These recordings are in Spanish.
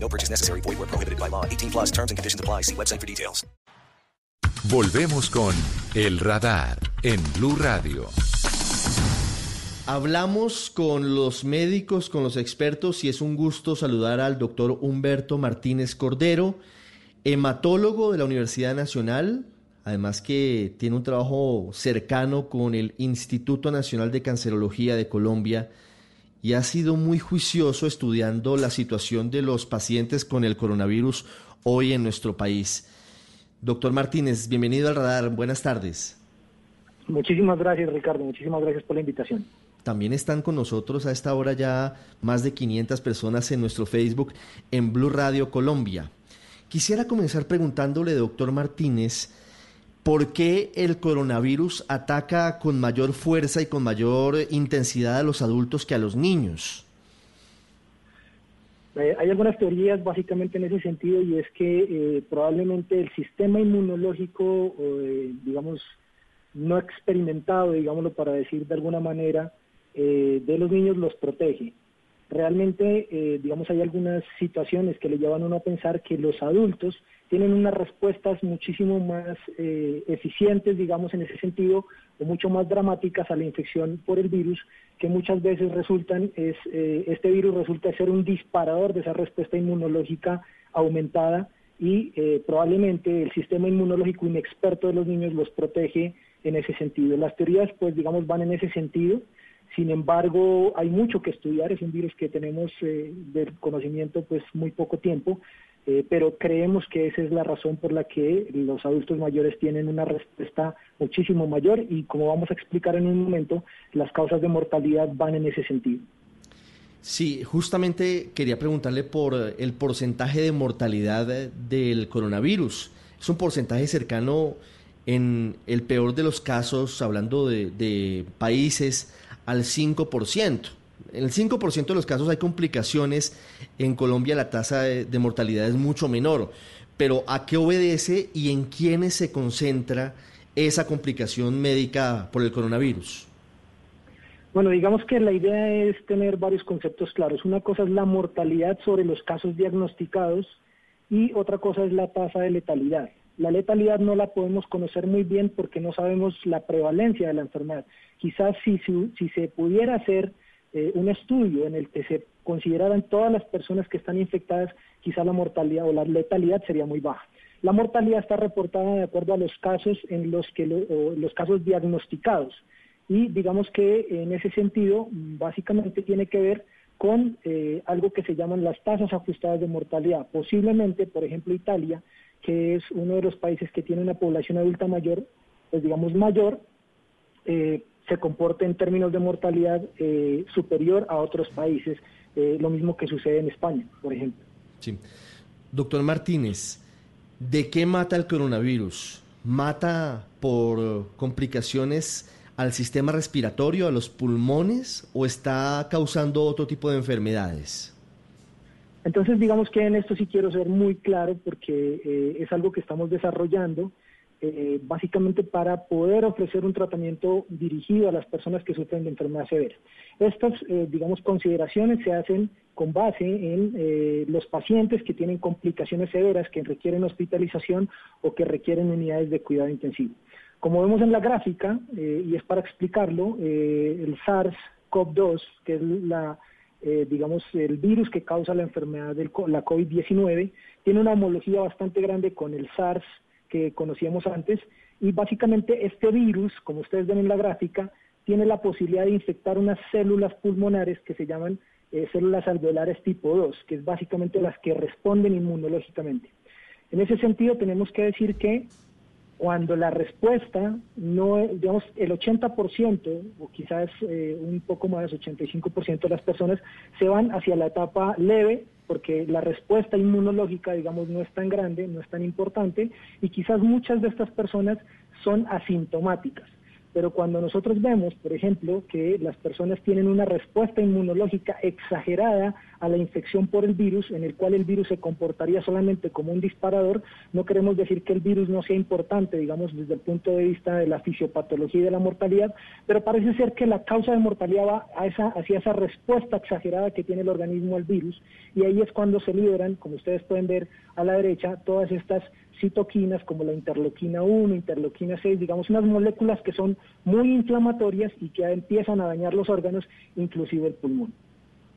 No purchase necessary. Void where prohibited by law. 18 plus terms and conditions apply. See website for details. Volvemos con El Radar en Blue Radio. Hablamos con los médicos, con los expertos y es un gusto saludar al doctor Humberto Martínez Cordero, hematólogo de la Universidad Nacional, además que tiene un trabajo cercano con el Instituto Nacional de Cancerología de Colombia y ha sido muy juicioso estudiando la situación de los pacientes con el coronavirus hoy en nuestro país. Doctor Martínez, bienvenido al radar, buenas tardes. Muchísimas gracias Ricardo, muchísimas gracias por la invitación. También están con nosotros a esta hora ya más de 500 personas en nuestro Facebook en Blue Radio Colombia. Quisiera comenzar preguntándole, doctor Martínez, ¿por qué el coronavirus ataca con mayor fuerza y con mayor intensidad a los adultos que a los niños? Eh, hay algunas teorías básicamente en ese sentido y es que eh, probablemente el sistema inmunológico, eh, digamos, no experimentado, digámoslo para decir de alguna manera, eh, de los niños los protege. Realmente, eh, digamos, hay algunas situaciones que le llevan a uno a pensar que los adultos tienen unas respuestas muchísimo más eh, eficientes, digamos, en ese sentido, o mucho más dramáticas a la infección por el virus, que muchas veces resultan, es, este virus resulta ser un disparador de esa respuesta inmunológica aumentada y probablemente el sistema inmunológico inexperto de los niños los protege en ese sentido. Las teorías, pues, digamos, van en ese sentido. Sin embargo, hay mucho que estudiar, es un virus que tenemos eh, del conocimiento pues muy poco tiempo, eh, pero creemos que esa es la razón por la que los adultos mayores tienen una respuesta muchísimo mayor y como vamos a explicar en un momento, las causas de mortalidad van en ese sentido. Sí, justamente quería preguntarle por el porcentaje de mortalidad del coronavirus. Es un porcentaje cercano en el peor de los casos, hablando de países al 5%. En el 5% de los casos hay complicaciones. En Colombia la tasa de, mortalidad es mucho menor. Pero ¿a qué obedece y en quiénes se concentra esa complicación médica por el coronavirus? Bueno, digamos que la idea es tener varios conceptos claros. Una cosa es la mortalidad sobre los casos diagnosticados y otra cosa es la tasa de letalidad. La letalidad no la podemos conocer muy bien porque no sabemos la prevalencia de la enfermedad. Quizás si, si, se pudiera hacer eh, un estudio en el que se consideraran todas las personas que están infectadas, quizás la mortalidad o la letalidad sería muy baja. La mortalidad está reportada de acuerdo a los casos en los que los casos diagnosticados y digamos que en ese sentido básicamente tiene que ver con eh, algo que se llaman las tasas ajustadas de mortalidad. Posiblemente, por ejemplo, Italia que es uno de los países que tiene una población adulta mayor, pues digamos mayor, eh, se comporta en términos de mortalidad eh, superior a otros países, eh, lo mismo que sucede en España, por ejemplo. Sí. Doctor Martínez, ¿de qué mata el coronavirus? ¿Mata por complicaciones al sistema respiratorio, a los pulmones, o está causando otro tipo de enfermedades? Entonces, digamos que en esto sí quiero ser muy claro porque eh, es algo que estamos desarrollando eh, básicamente para poder ofrecer un tratamiento dirigido a las personas que sufren de enfermedad severa. Estas, eh, digamos, consideraciones se hacen con base en los pacientes que tienen complicaciones severas, que requieren hospitalización o que requieren unidades de cuidado intensivo. Como vemos en la gráfica, y es para explicarlo, el SARS-CoV-2, que es la eh, digamos, el virus que causa la enfermedad de la COVID-19, tiene una homología bastante grande con el SARS que conocíamos antes y básicamente este virus, como ustedes ven en la gráfica, tiene la posibilidad de infectar unas células pulmonares que se llaman eh, células alveolares tipo 2, que es básicamente las que responden inmunológicamente. En ese sentido tenemos que decir que cuando la respuesta no, digamos, el 80% o quizás eh, un poco más, 85% de las personas se van hacia la etapa leve porque la respuesta inmunológica, digamos, no es tan grande, no es tan importante, y quizás muchas de estas personas son asintomáticas. Pero cuando nosotros vemos, por ejemplo, que las personas tienen una respuesta inmunológica exagerada a la infección por el virus, en el cual el virus se comportaría solamente como un disparador, no queremos decir que el virus no sea importante, digamos, desde el punto de vista de la fisiopatología y de la mortalidad, pero parece ser que la causa de mortalidad va a esa, hacia esa respuesta exagerada que tiene el organismo al virus, y ahí es cuando se liberan, como ustedes pueden ver a la derecha, todas estas citoquinas como la interleuquina 1, interleuquina 6, digamos unas moléculas que son muy inflamatorias y que empiezan a dañar los órganos, inclusive el pulmón.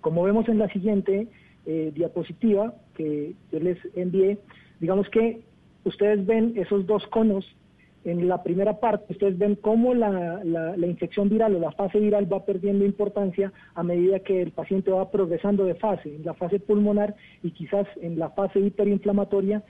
Como vemos en la siguiente eh, diapositiva que yo les envié, digamos que ustedes ven esos dos conos en la primera parte, ustedes ven cómo la, la, infección viral o la fase viral va perdiendo importancia a medida que el paciente va progresando de fase, en la fase pulmonar y quizás en la fase hiperinflamatoria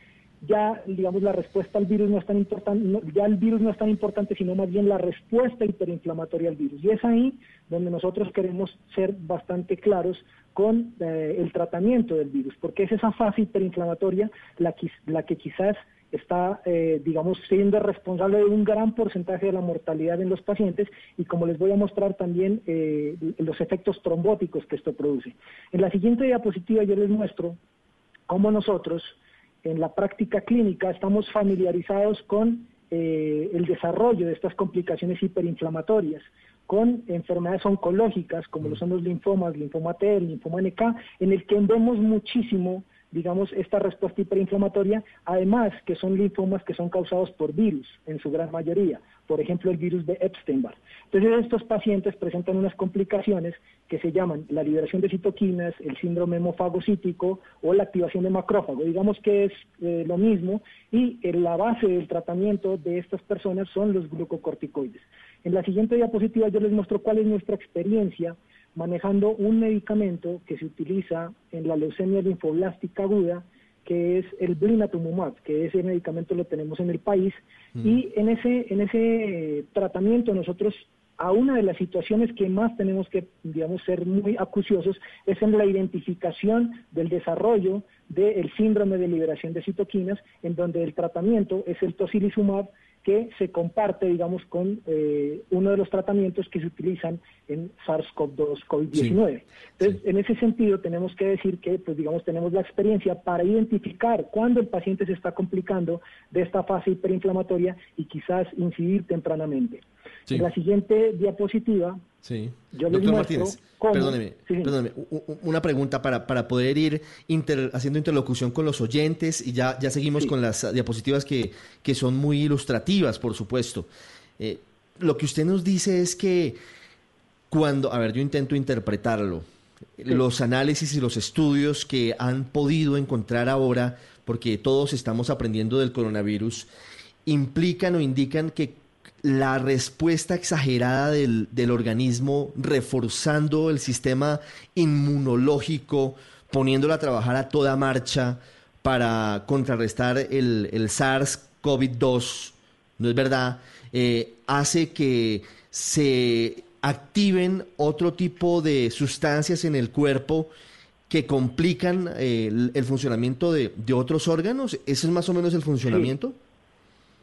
ya, digamos, la respuesta al virus no es tan importante, ya el virus no es tan importante, sino más bien la respuesta hiperinflamatoria al virus. Y es ahí donde nosotros queremos ser bastante claros con eh, el tratamiento del virus, porque es esa fase hiperinflamatoria la que, la que quizás está, eh, digamos, siendo responsable de un gran porcentaje de la mortalidad en los pacientes y como les voy a mostrar también eh, los efectos trombóticos que esto produce. En la siguiente diapositiva yo les muestro cómo nosotros en la práctica clínica estamos familiarizados con eh, el desarrollo de estas complicaciones hiperinflamatorias, con enfermedades oncológicas como lo son los linfomas, linfoma T, el linfoma NK, en el que vemos muchísimo digamos, esta respuesta hiperinflamatoria, además que son linfomas que son causados por virus en su gran mayoría por ejemplo el virus de Epstein-Barr. Entonces estos pacientes presentan unas complicaciones que se llaman la liberación de citoquinas, el síndrome hemofagocítico o la activación de macrófago. Digamos que es eh, lo mismo y eh, la base del tratamiento de estas personas son los glucocorticoides. En la siguiente diapositiva yo les muestro cuál es nuestra experiencia manejando un medicamento que se utiliza en la leucemia linfoblástica aguda que es el blinatumumab, que ese medicamento lo tenemos en el país, mm. y en ese, en ese tratamiento nosotros a una de las situaciones que más tenemos que, digamos, ser muy acuciosos es en la identificación del desarrollo del síndrome de liberación de citoquinas, en donde el tratamiento es el tocilizumab, que se comparte, digamos, con eh, uno de los tratamientos que se utilizan en SARS-CoV-2, COVID-19. Entonces, en ese sentido, tenemos que decir que, pues, digamos, tenemos la experiencia para identificar cuándo el paciente se está complicando de esta fase hiperinflamatoria y quizás incidir tempranamente. En la siguiente diapositiva, Sí. Doctor Martínez, perdóneme, perdóneme, una pregunta para, para poder ir haciendo interlocución con los oyentes y ya, ya seguimos con las diapositivas que, que, son muy ilustrativas, por supuesto. Eh, lo que usted nos dice es que cuando, a ver, yo intento interpretarlo, los análisis y los estudios que han podido encontrar ahora, porque todos estamos aprendiendo del coronavirus, implican o indican que la respuesta exagerada del, organismo, reforzando el sistema inmunológico, poniéndolo a trabajar a toda marcha para contrarrestar el, SARS-CoV-2, ¿no es verdad? Eh, hace que se activen otro tipo de sustancias en el cuerpo que complican eh, el, funcionamiento de, otros órganos. ¿Ese es más o menos el funcionamiento?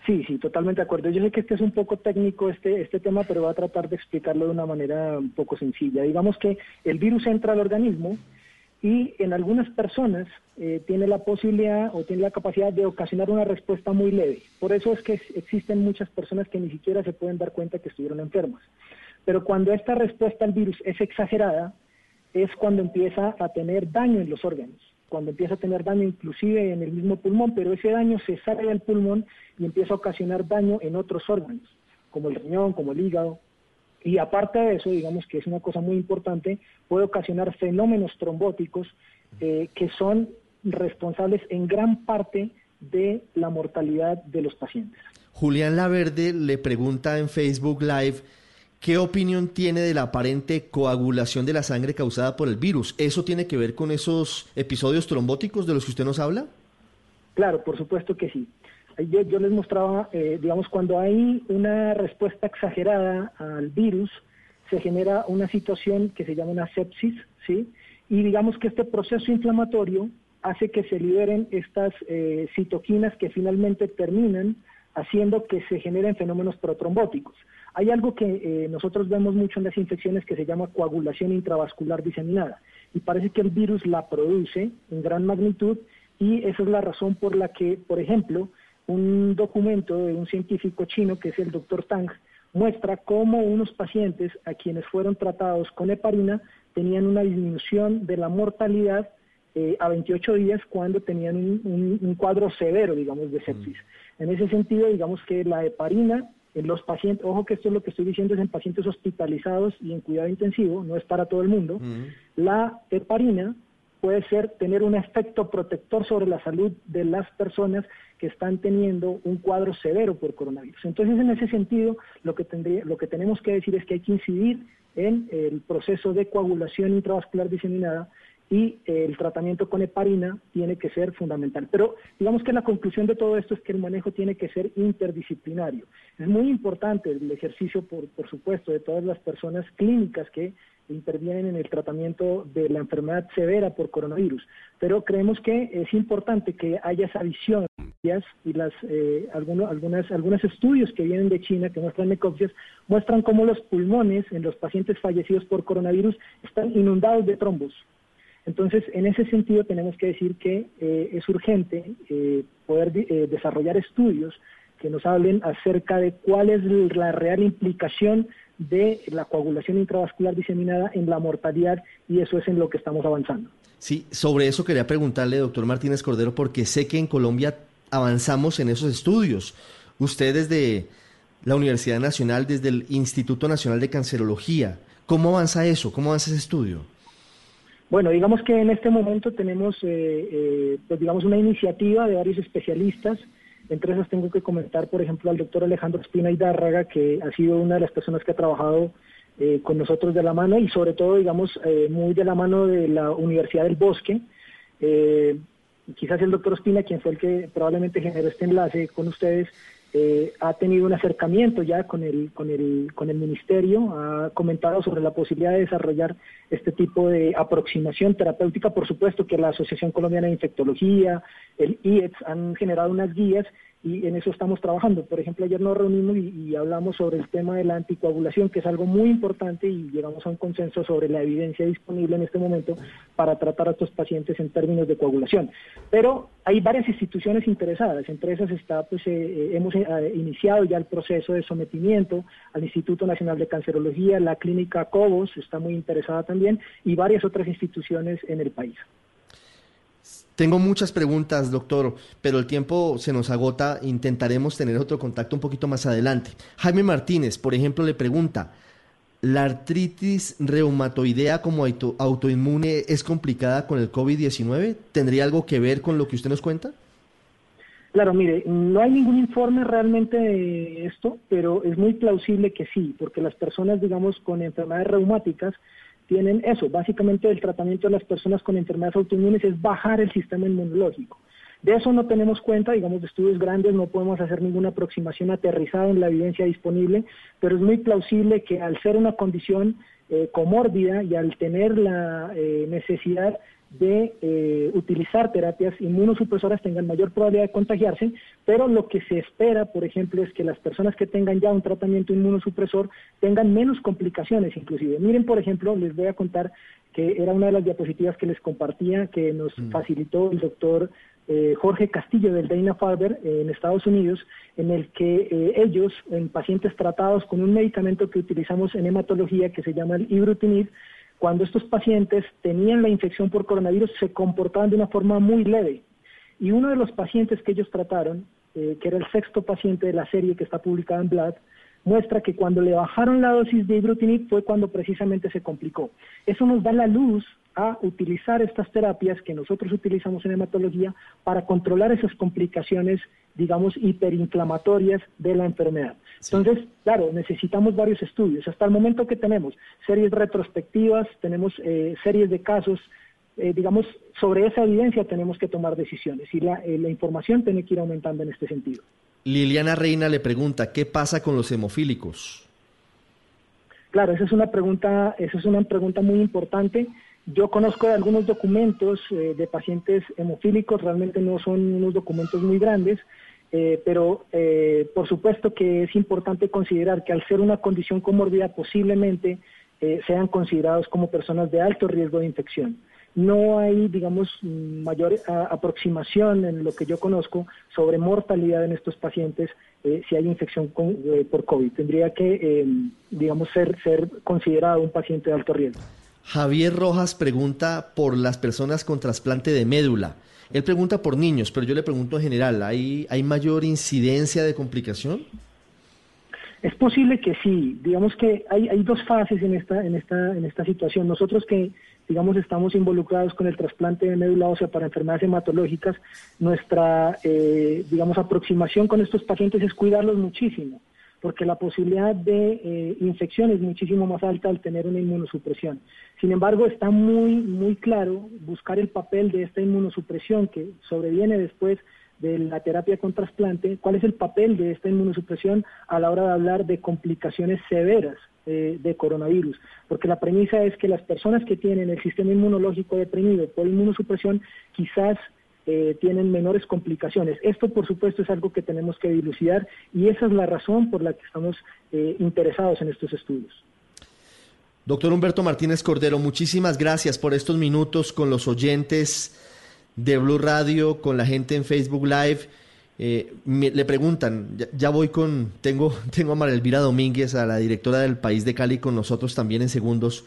Sí, sí, totalmente de acuerdo. Yo sé que este es un poco técnico este, este tema, pero voy a tratar de explicarlo de una manera un poco sencilla. Digamos que el virus entra al organismo y en algunas personas eh, tiene la posibilidad o tiene la capacidad de ocasionar una respuesta muy leve. Por eso es que existen muchas personas que ni siquiera se pueden dar cuenta que estuvieron enfermas. Pero cuando esta respuesta al virus es exagerada, es cuando empieza a tener daño en los órganos cuando empieza a tener daño inclusive en el mismo pulmón, pero ese daño se sale del pulmón y empieza a ocasionar daño en otros órganos, como el riñón, como el hígado. Y aparte de eso, digamos que es una cosa muy importante, puede ocasionar fenómenos trombóticos eh, que son responsables en gran parte de la mortalidad de los pacientes. Julián Laverde le pregunta en Facebook Live ¿Qué opinión tiene de la aparente coagulación de la sangre causada por el virus? ¿Eso tiene que ver con esos episodios trombóticos de los que usted nos habla? Claro, por supuesto que sí. Yo, les mostraba, eh, digamos, cuando hay una respuesta exagerada al virus, se genera una situación que se llama una sepsis, ¿sí? y digamos que este proceso inflamatorio hace que se liberen estas eh, citoquinas que finalmente terminan haciendo que se generen fenómenos protrombóticos. Hay algo que eh, nosotros vemos mucho en las infecciones que se llama coagulación intravascular diseminada y parece que el virus la produce en gran magnitud y esa es la razón por la que, por ejemplo, un documento de un científico chino que es el doctor Tang muestra cómo unos pacientes a quienes fueron tratados con heparina tenían una disminución de la mortalidad eh, a 28 días cuando tenían un, cuadro severo, digamos, de sepsis. Mm. En ese sentido, digamos que la heparina los pacientes, ojo que esto es lo que estoy diciendo es en pacientes hospitalizados y en cuidado intensivo, no es para todo el mundo, la heparina puede ser tener un efecto protector sobre la salud de las personas que están teniendo un cuadro severo por coronavirus. Entonces, en ese sentido, lo que, tendría, lo que tenemos que decir es que hay que incidir en el proceso de coagulación intravascular diseminada y el tratamiento con heparina tiene que ser fundamental. Pero digamos que la conclusión de todo esto es que el manejo tiene que ser interdisciplinario. Es muy importante el ejercicio, por, por supuesto, de todas las personas clínicas que intervienen en el tratamiento de la enfermedad severa por coronavirus, pero creemos que es importante que haya esa visión y las eh, algunos algunas algunos estudios que vienen de China que muestran necropsias muestran cómo los pulmones en los pacientes fallecidos por coronavirus están inundados de trombos entonces, en ese sentido, tenemos que decir que eh, es urgente eh, poder eh, desarrollar estudios que nos hablen acerca de cuál es la real implicación de la coagulación intravascular diseminada en la mortalidad y eso es en lo que estamos avanzando. Sí, sobre eso quería preguntarle, doctor Martínez Cordero, porque sé que en Colombia avanzamos en esos estudios. Usted desde la Universidad Nacional, desde el Instituto Nacional de Cancerología, ¿cómo avanza eso? ¿Cómo avanza ese estudio? Bueno, digamos que en este momento tenemos, eh, eh, pues digamos, una iniciativa de varios especialistas. Entre esas tengo que comentar, por ejemplo, al doctor Alejandro Espina Hidárraga, que ha sido una de las personas que ha trabajado eh, con nosotros de la mano y sobre todo, digamos, muy de la mano de la Universidad del Bosque. quizás el doctor Espina, quien fue el que probablemente generó este enlace con ustedes, eh, ha tenido un acercamiento ya con el, con, el, con el ministerio, ha comentado sobre la posibilidad de desarrollar este tipo de aproximación terapéutica. Por supuesto que la Asociación Colombiana de Infectología, el IETS han generado unas guías y en eso estamos trabajando. Por ejemplo, ayer nos reunimos y, hablamos sobre el tema de la anticoagulación, que es algo muy importante y llegamos a un consenso sobre la evidencia disponible en este momento para tratar a estos pacientes en términos de coagulación. Pero hay varias instituciones interesadas, entre esas está, pues eh, eh, hemos eh, iniciado ya el proceso de sometimiento al Instituto Nacional de Cancerología, la clínica Cobos está muy interesada también y varias otras instituciones en el país. Tengo muchas preguntas, doctor, pero el tiempo se nos agota. Intentaremos tener otro contacto un poquito más adelante. Jaime Martínez, por ejemplo, le pregunta, ¿la artritis reumatoidea como autoinmune es complicada con el COVID-19? ¿Tendría algo que ver con lo que usted nos cuenta? Claro, mire, no hay ningún informe realmente de esto, pero es muy plausible que sí, porque las personas, digamos, con enfermedades reumáticas, tienen eso. Básicamente el tratamiento de las personas con enfermedades autoinmunes es bajar el sistema inmunológico. De eso no tenemos cuenta, digamos, de estudios grandes, no podemos hacer ninguna aproximación aterrizada en la evidencia disponible, pero es muy plausible que al ser una condición eh, comórbida y al tener la eh, necesidad de eh, utilizar terapias inmunosupresoras tengan mayor probabilidad de contagiarse, pero lo que se espera, por ejemplo, es que las personas que tengan ya un tratamiento inmunosupresor tengan menos complicaciones inclusive. Miren, por ejemplo, les voy a contar que era una de las diapositivas que les compartía, que nos mm. facilitó el doctor eh, Jorge Castillo del Dana-Farber eh, en Estados Unidos, en el que ellos, en pacientes tratados con un medicamento que utilizamos en hematología que se llama el ibrutinib, cuando estos pacientes tenían la infección por coronavirus se comportaban de una forma muy leve. Y uno de los pacientes que ellos trataron, eh, que era el sexto paciente de la serie que está publicada en Blood, muestra que cuando le bajaron la dosis de ibrutinib fue cuando precisamente se complicó. Eso nos da la luz a utilizar estas terapias que nosotros utilizamos en hematología para controlar esas complicaciones, digamos, hiperinflamatorias de la enfermedad. Entonces, claro, necesitamos varios estudios. Hasta el momento que tenemos series retrospectivas, tenemos eh, series de casos, eh, digamos, sobre esa evidencia tenemos que tomar decisiones y la, eh, la información tiene que ir aumentando en este sentido. Liliana Reina le pregunta, ¿qué pasa con los hemofílicos? Claro, esa es una pregunta, esa es una pregunta muy importante yo conozco algunos documentos eh, de pacientes hemofílicos, realmente no son unos documentos muy grandes, eh, pero eh, por supuesto que es importante considerar que al ser una condición comorbida posiblemente sean considerados como personas de alto riesgo de infección. No hay, digamos, mayor aproximación en lo que yo conozco sobre mortalidad en estos pacientes si hay infección por COVID. Tendría que, digamos, ser, ser considerado un paciente de alto riesgo. Javier Rojas pregunta por las personas con trasplante de médula. Él pregunta por niños, pero yo le pregunto en general, ¿hay, hay mayor incidencia de complicación? Es posible que sí. Digamos que hay, hay dos fases en esta, en, esta, en esta situación. Nosotros que, digamos, estamos involucrados con el trasplante de médula ósea para enfermedades hematológicas, nuestra, eh, digamos, aproximación con estos pacientes es cuidarlos muchísimo porque la posibilidad de eh, infección es muchísimo más alta al tener una inmunosupresión. Sin embargo, está muy, muy claro buscar el papel de esta inmunosupresión que sobreviene después de la terapia con trasplante, cuál es el papel de esta inmunosupresión a la hora de hablar de complicaciones severas eh, de coronavirus, porque la premisa es que las personas que tienen el sistema inmunológico deprimido por inmunosupresión quizás eh, tienen menores complicaciones. Esto, por supuesto, es algo que tenemos que dilucidar y esa es la razón por la que estamos eh, interesados en estos estudios. Doctor Humberto Martínez Cordero, muchísimas gracias por estos minutos con los oyentes de Blue Radio, con la gente en Facebook Live. Eh, le preguntan, ya, voy con, tengo, tengo a María Elvira Domínguez, a la directora del País de Cali, con nosotros también en segundos.